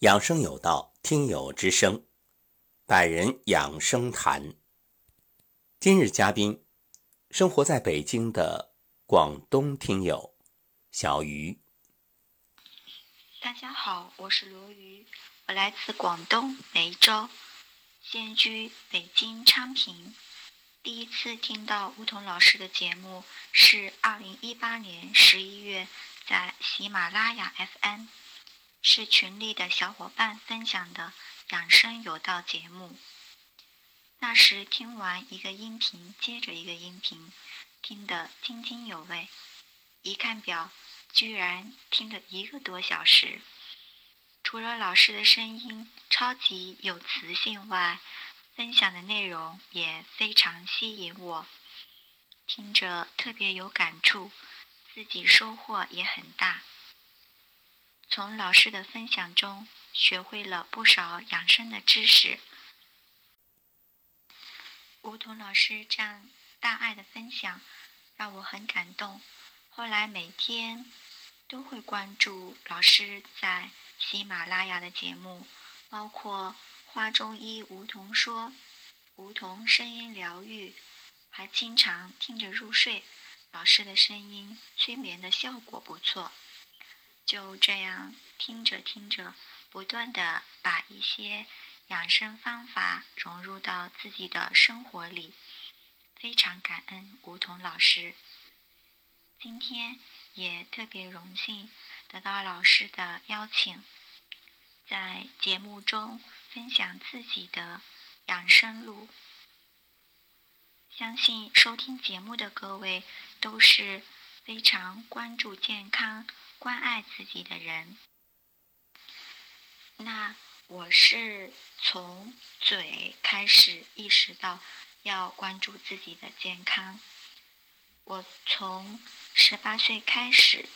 养生有道，听友之声，百人养生谈。今日嘉宾，生活在北京的广东听友小鱼。大家好，我是罗鱼，我来自广东梅州，现居北京昌平。第一次听到梧桐老师的节目是二零一八年十一月，在喜马拉雅 FM。是群里的小伙伴分享的养生有道节目。那时听完一个音频接着一个音频，听得津津有味。一看表，居然听了一个多小时。除了老师的声音超级有磁性外，分享的内容也非常吸引我，听着特别有感触，自己收获也很大。从老师的分享中学会了不少养生的知识。梧桐老师这样大爱的分享让我很感动。后来每天都会关注老师在喜马拉雅的节目，包括《花中医梧桐说》、《梧桐声音疗愈》，还经常听着入睡。老师的声音催眠的效果不错。就这样听着听着，不断的把一些养生方法融入到自己的生活里，非常感恩梧桐老师。今天也特别荣幸得到老师的邀请，在节目中分享自己的养生路。相信收听节目的各位都是非常关注健康。关爱自己的人，那我是从嘴开始意识到要关注自己的健康。我从十八岁开始，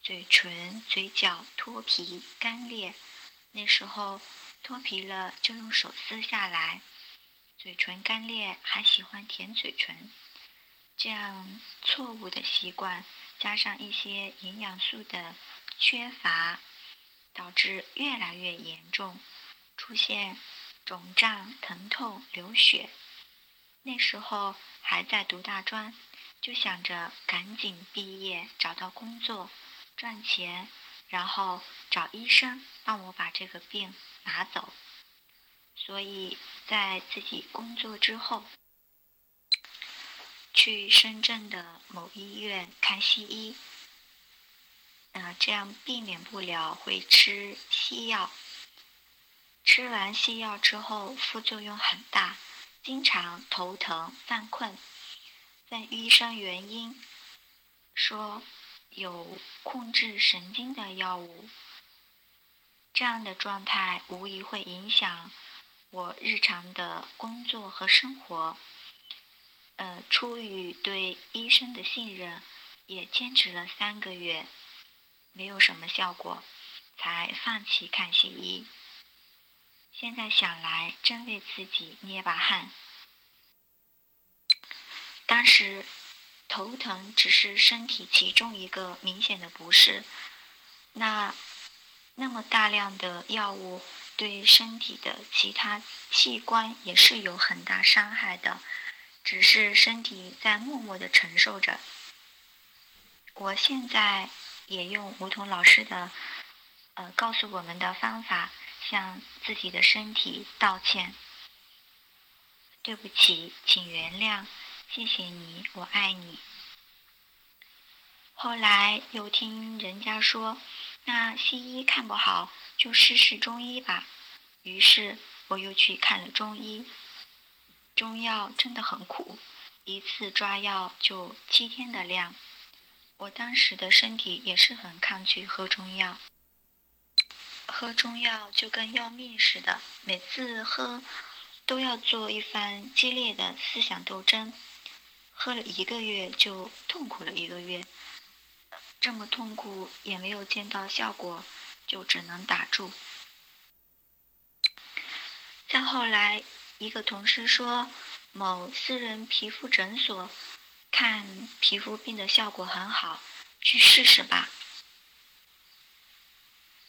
嘴唇、嘴角脱皮干裂，那时候脱皮了就用手撕下来。嘴唇干裂还喜欢舔嘴唇，这样错误的习惯。加上一些营养素的缺乏，导致越来越严重，出现肿胀、疼痛、流血。那时候还在读大专，就想着赶紧毕业，找到工作，赚钱，然后找医生帮我把这个病拿走。所以在自己工作之后。去深圳的某医院看西医，啊，这样避免不了会吃西药。吃完西药之后，副作用很大，经常头疼、犯困。问医生原因，说有控制神经的药物。这样的状态无疑会影响我日常的工作和生活。呃，出于对医生的信任，也坚持了三个月，没有什么效果，才放弃看西医。现在想来，真为自己捏把汗。当时头疼只是身体其中一个明显的不适，那那么大量的药物对身体的其他器官也是有很大伤害的。只是身体在默默的承受着。我现在也用梧桐老师的，呃，告诉我们的方法，向自己的身体道歉。对不起，请原谅，谢谢你，我爱你。后来又听人家说，那西医看不好，就试试中医吧。于是我又去看了中医。中药真的很苦，一次抓药就七天的量。我当时的身体也是很抗拒喝中药，喝中药就跟要命似的，每次喝都要做一番激烈的思想斗争。喝了一个月就痛苦了一个月，这么痛苦也没有见到效果，就只能打住。再后来。一个同事说，某私人皮肤诊所看皮肤病的效果很好，去试试吧。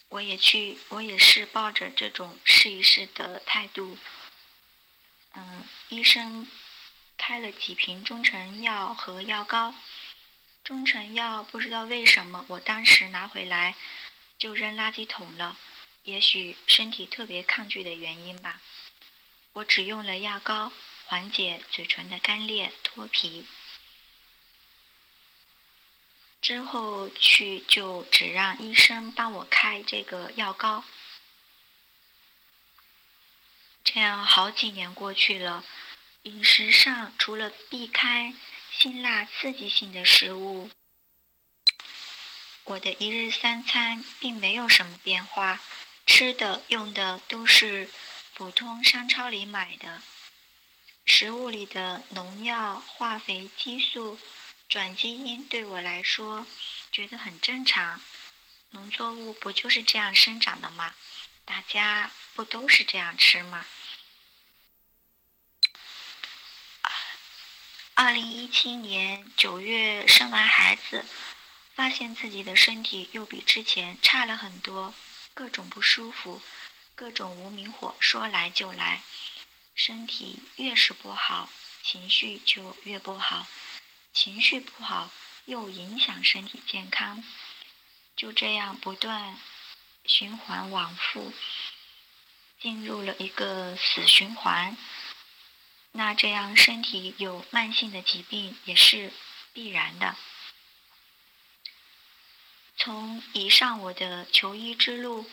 我也去，我也是抱着这种试一试的态度。嗯，医生开了几瓶中成药和药膏。中成药不知道为什么，我当时拿回来就扔垃圾桶了。也许身体特别抗拒的原因吧。我只用了药膏，缓解嘴唇的干裂、脱皮。之后去就只让医生帮我开这个药膏。这样好几年过去了，饮食上除了避开辛辣刺激性的食物，我的一日三餐并没有什么变化。吃的用的都是普通商超里买的，食物里的农药、化肥、激素、转基因对我来说觉得很正常。农作物不就是这样生长的吗？大家不都是这样吃吗？二零一七年九月生完孩子，发现自己的身体又比之前差了很多。各种不舒服，各种无名火说来就来，身体越是不好，情绪就越不好，情绪不好又影响身体健康，就这样不断循环往复，进入了一个死循环。那这样身体有慢性的疾病也是必然的。从以上我的求医之路，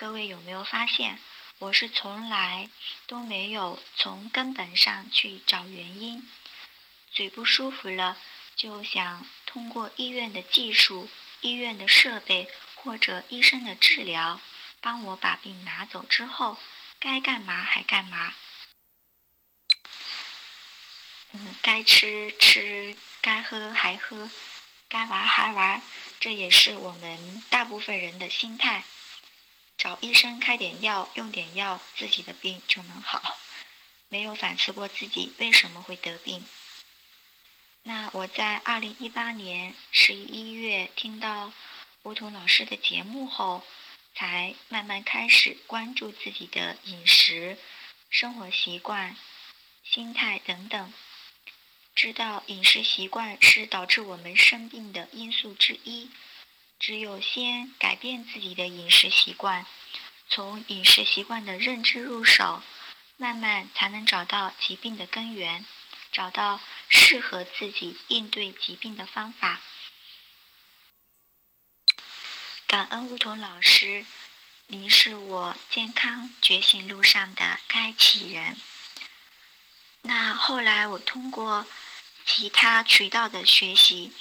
各位有没有发现，我是从来都没有从根本上去找原因。嘴不舒服了，就想通过医院的技术、医院的设备或者医生的治疗，帮我把病拿走之后，该干嘛还干嘛。嗯，该吃吃，该喝还喝。该玩还玩，这也是我们大部分人的心态。找医生开点药，用点药，自己的病就能好，没有反思过自己为什么会得病。那我在二零一八年十一月听到吴桐老师的节目后，才慢慢开始关注自己的饮食、生活习惯、心态等等。知道饮食习惯是导致我们生病的因素之一，只有先改变自己的饮食习惯，从饮食习惯的认知入手，慢慢才能找到疾病的根源，找到适合自己应对疾病的方法。感恩梧桐老师，您是我健康觉醒路上的开启人。那后来我通过。其他渠道的学习，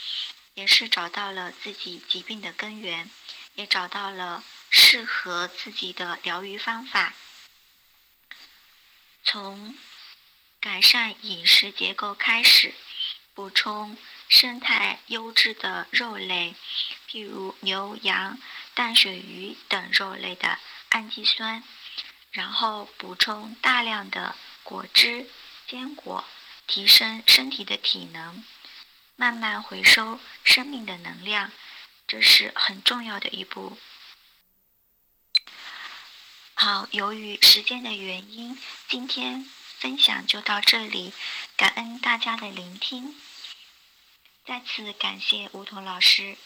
也是找到了自己疾病的根源，也找到了适合自己的疗愈方法。从改善饮食结构开始，补充生态优质的肉类，譬如牛羊、淡水鱼等肉类的氨基酸，然后补充大量的果汁、坚果。提升身体的体能，慢慢回收生命的能量，这是很重要的一步。好，由于时间的原因，今天分享就到这里，感恩大家的聆听，再次感谢梧桐老师。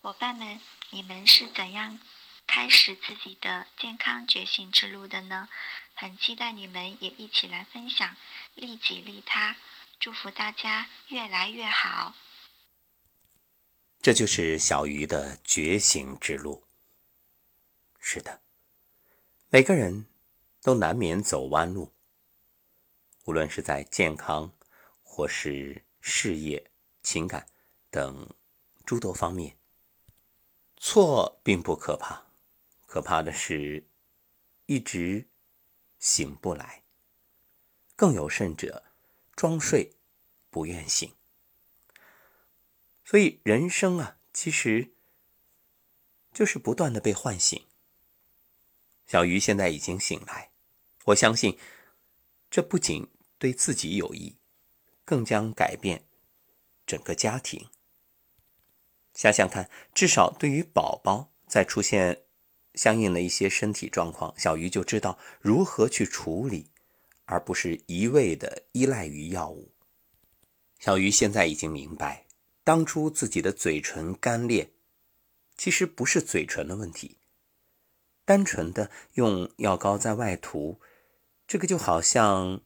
伙伴们，你们是怎样开始自己的健康觉醒之路的呢？很期待你们也一起来分享，利己利他，祝福大家越来越好。这就是小鱼的觉醒之路。是的，每个人都难免走弯路，无论是在健康或是事业、情感等诸多方面，错并不可怕，可怕的是一直。醒不来，更有甚者，装睡不愿醒。所以人生啊，其实就是不断的被唤醒。小鱼现在已经醒来，我相信这不仅对自己有益，更将改变整个家庭。想想看，至少对于宝宝，再出现相应的一些身体状况，小鱼就知道如何去处理，而不是一味的依赖于药物。小鱼现在已经明白，当初自己的嘴唇干裂，其实不是嘴唇的问题，单纯的用药膏在外涂，这个就好像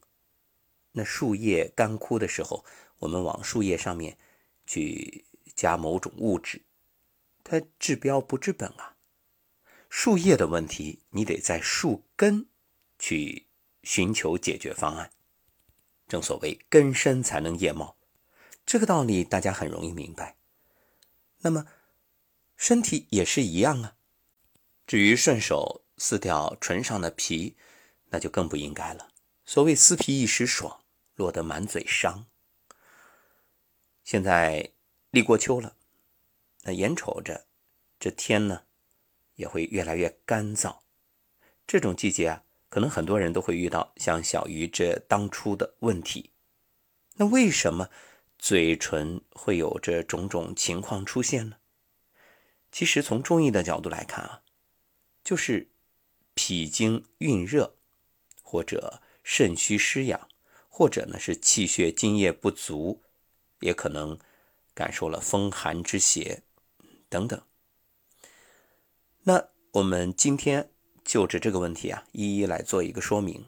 那树叶干枯的时候，我们往树叶上面去加某种物质，它治标不治本啊。树叶的问题，你得在树根去寻求解决方案。正所谓根深才能叶茂。这个道理大家很容易明白。那么，身体也是一样啊。至于顺手撕掉唇上的皮，那就更不应该了。所谓撕皮一时爽，落得满嘴伤。现在立过秋了，那眼瞅着这天呢，也会越来越干燥。这种季节啊，可能很多人都会遇到像小鱼这当初的问题。那为什么？嘴唇会有这种种情况出现呢？其实从中医的角度来看啊，就是脾经蕴热，或者肾虚湿养，或者呢是气血津液不足，也可能感受了风寒之邪等等。那我们今天就着这个问题啊，一一来做一个说明。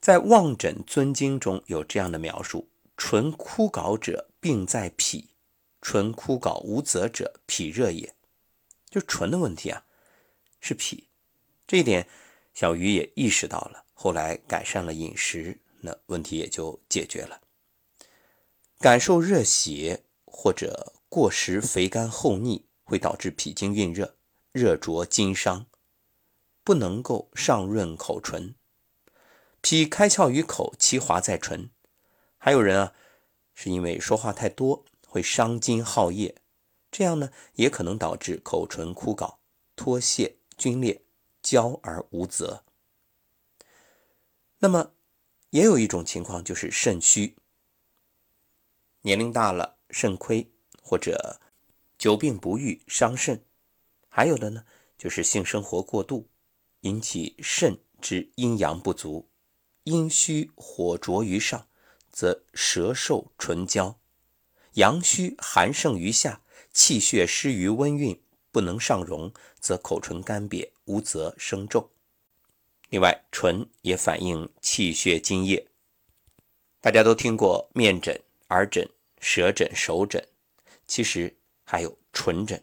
在《望诊尊经》中有这样的描述。唇枯槁者，病在脾；唇枯槁无泽者，脾热也。就唇的问题啊，是脾。这一点，小鱼也意识到了。后来改善了饮食，那问题也就解决了。感受热邪或者过食肥甘厚腻，会导致脾经蕴热，热灼津伤，不能够上润口唇。脾开窍于口，其华在唇。还有人啊，是因为说话太多会伤津耗液，这样呢也可能导致口唇枯槁、脱屑、皲裂、焦而无泽。那么也有一种情况就是肾虚，年龄大了肾亏或者久病不愈伤肾，还有的呢就是性生活过度引起肾之阴阳不足，阴虚火灼于上。则舌瘦唇焦，阳虚寒盛于下，气血失于温运，不能上溶，则口唇干瘪，无泽生皱。另外，唇也反映气血津液。大家都听过面诊、耳诊、舌诊、手诊，其实还有唇诊，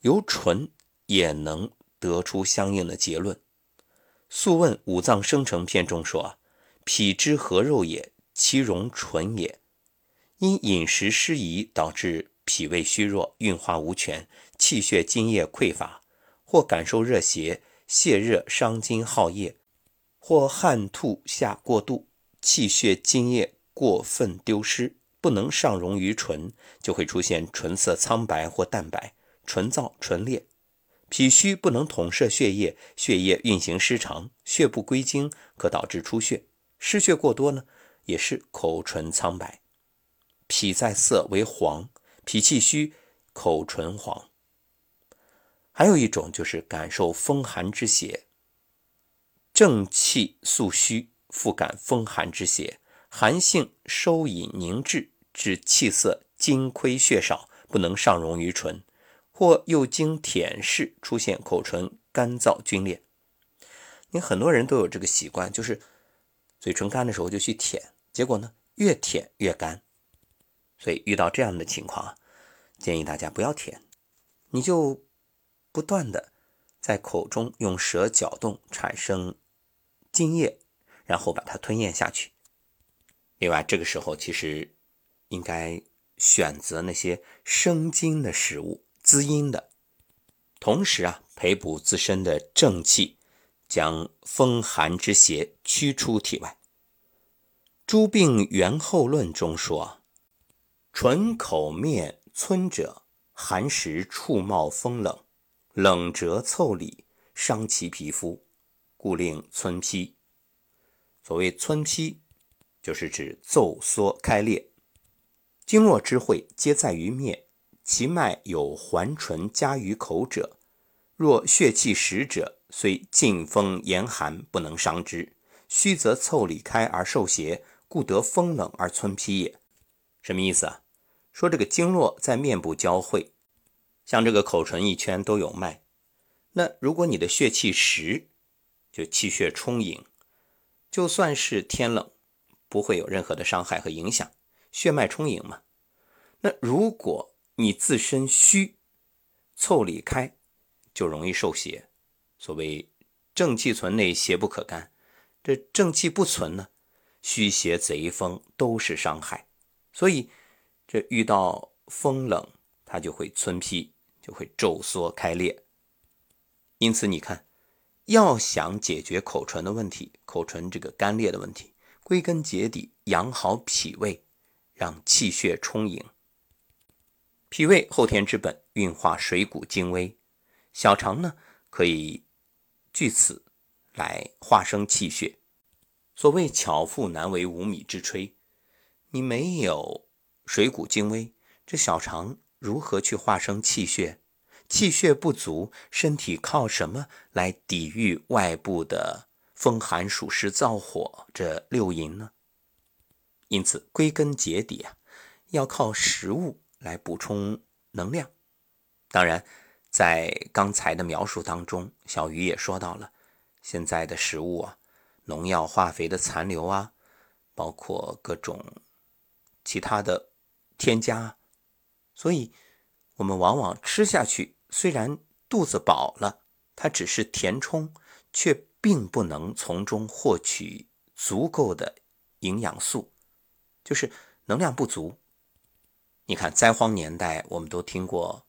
由唇也能得出相应的结论。《素问·五脏生成篇》中说：“脾之合肉也。”其容唇也，因饮食失宜导致脾胃虚弱、运化无权、气血津液匮乏，或感受热邪泄热伤津耗液，或汗吐下过度，气血津液过分丢失，不能上溶于唇，就会出现唇色苍白或淡白、唇燥、唇裂。脾虚不能统摄血液，血液运行失常，血不归经，可导致出血。失血过多呢？也是口唇苍白，脾在色为黄，脾气虚，口唇黄。还有一种就是感受风寒之邪，正气素虚，复感风寒之邪，寒性收引凝滞，致气色津亏血少，不能上溶于唇，或又经舔舐出现口唇干燥皲裂。你很多人都有这个习惯，就是嘴唇干的时候就去舔。结果呢，越舔越干，所以遇到这样的情况啊，建议大家不要舔，你就不断的在口中用舌搅动，产生津液，然后把它吞咽下去。另外，这个时候其实应该选择那些生津的食物，滋阴的，同时啊，培补自身的正气，将风寒之邪驱出体外。《诸病源候论》中说：“唇口面皴者，寒时触冒风冷，冷折凑里，伤其皮肤，故令皴披。”所谓皴披，就是指皱缩开裂。经络之会皆在于面，其脉有环唇加于口者，若血气实者，虽劲风严寒，不能伤之。虚则腠理开而受邪，故得风冷而皴披也。什么意思啊？说这个经络在面部交汇，像这个口唇一圈都有脉。那如果你的血气实，就气血充盈，就算是天冷，不会有任何的伤害和影响，血脉充盈嘛。那如果你自身虚，腠理开，就容易受邪。所谓正气存内，邪不可干。这正气不存呢，虚邪贼风都是伤害。所以这遇到风冷，它就会皴披，就会皱缩开裂。因此你看，要想解决口唇的问题，口唇这个干裂的问题，归根结底养好脾胃，让气血充盈。脾胃后天之本，运化水谷精微，小肠呢可以据此来化生气血。所谓巧妇难为无米之炊，你没有水谷精微，这小肠如何去化生气血？气血不足，身体靠什么来抵御外部的风寒暑湿燥火这六淫呢？因此，归根结底啊，要靠食物。来补充能量。当然，在刚才的描述当中，小鱼也说到了，现在的食物啊，农药、化肥的残留啊，包括各种其他的添加，所以我们往往吃下去，虽然肚子饱了，它只是填充，却并不能从中获取足够的营养素，就是能量不足。你看，灾荒年代，我们都听过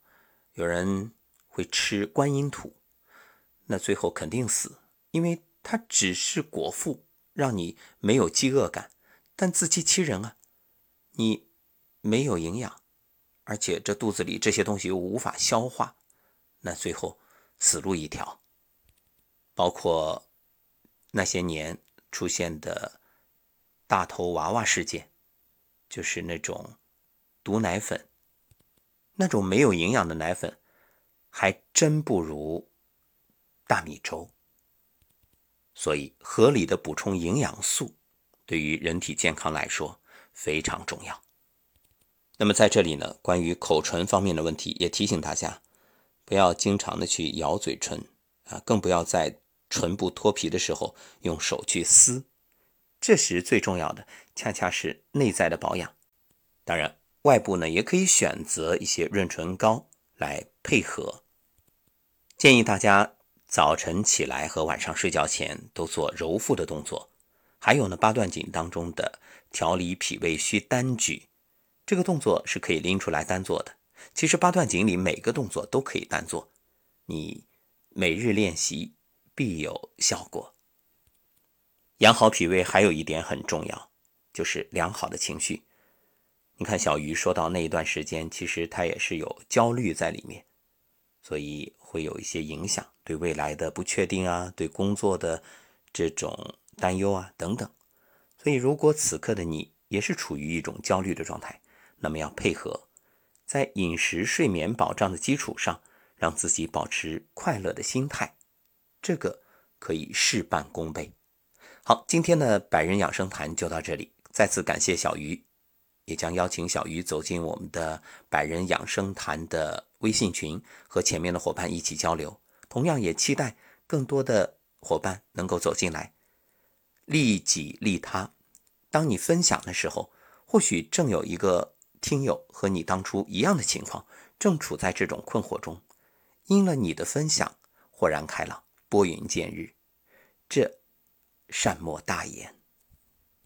有人会吃观音土，那最后肯定死，因为它只是果腹，让你没有饥饿感，但自欺欺人啊！你没有营养，而且这肚子里这些东西又无法消化，那最后死路一条。包括那些年出现的大头娃娃事件，就是那种。毒奶粉，那种没有营养的奶粉，还真不如大米粥。所以，合理的补充营养素对于人体健康来说非常重要。那么，在这里呢，关于口唇方面的问题，也提醒大家，不要经常的去咬嘴唇啊，更不要在唇部脱皮的时候用手去撕。这时最重要的，恰恰是内在的保养。当然。外部呢，也可以选择一些润唇膏来配合。建议大家早晨起来和晚上睡觉前都做揉腹的动作。还有呢，八段锦当中的调理脾胃需单举，这个动作是可以拎出来单做的。其实八段锦里每个动作都可以单做，你每日练习必有效果。养好脾胃还有一点很重要，就是良好的情绪。你看，小鱼说到那一段时间，其实他也是有焦虑在里面，所以会有一些影响，对未来的不确定啊，对工作的这种担忧啊等等。所以，如果此刻的你也是处于一种焦虑的状态，那么要配合，在饮食、睡眠保障的基础上，让自己保持快乐的心态，这个可以事半功倍。好，今天的百人养生谈就到这里，再次感谢小鱼。也将邀请小鱼走进我们的百人养生谈的微信群，和前面的伙伴一起交流。同样也期待更多的伙伴能够走进来，利己利他。当你分享的时候，或许正有一个听友和你当初一样的情况，正处在这种困惑中，因了你的分享，豁然开朗，拨云见日。这善莫大焉。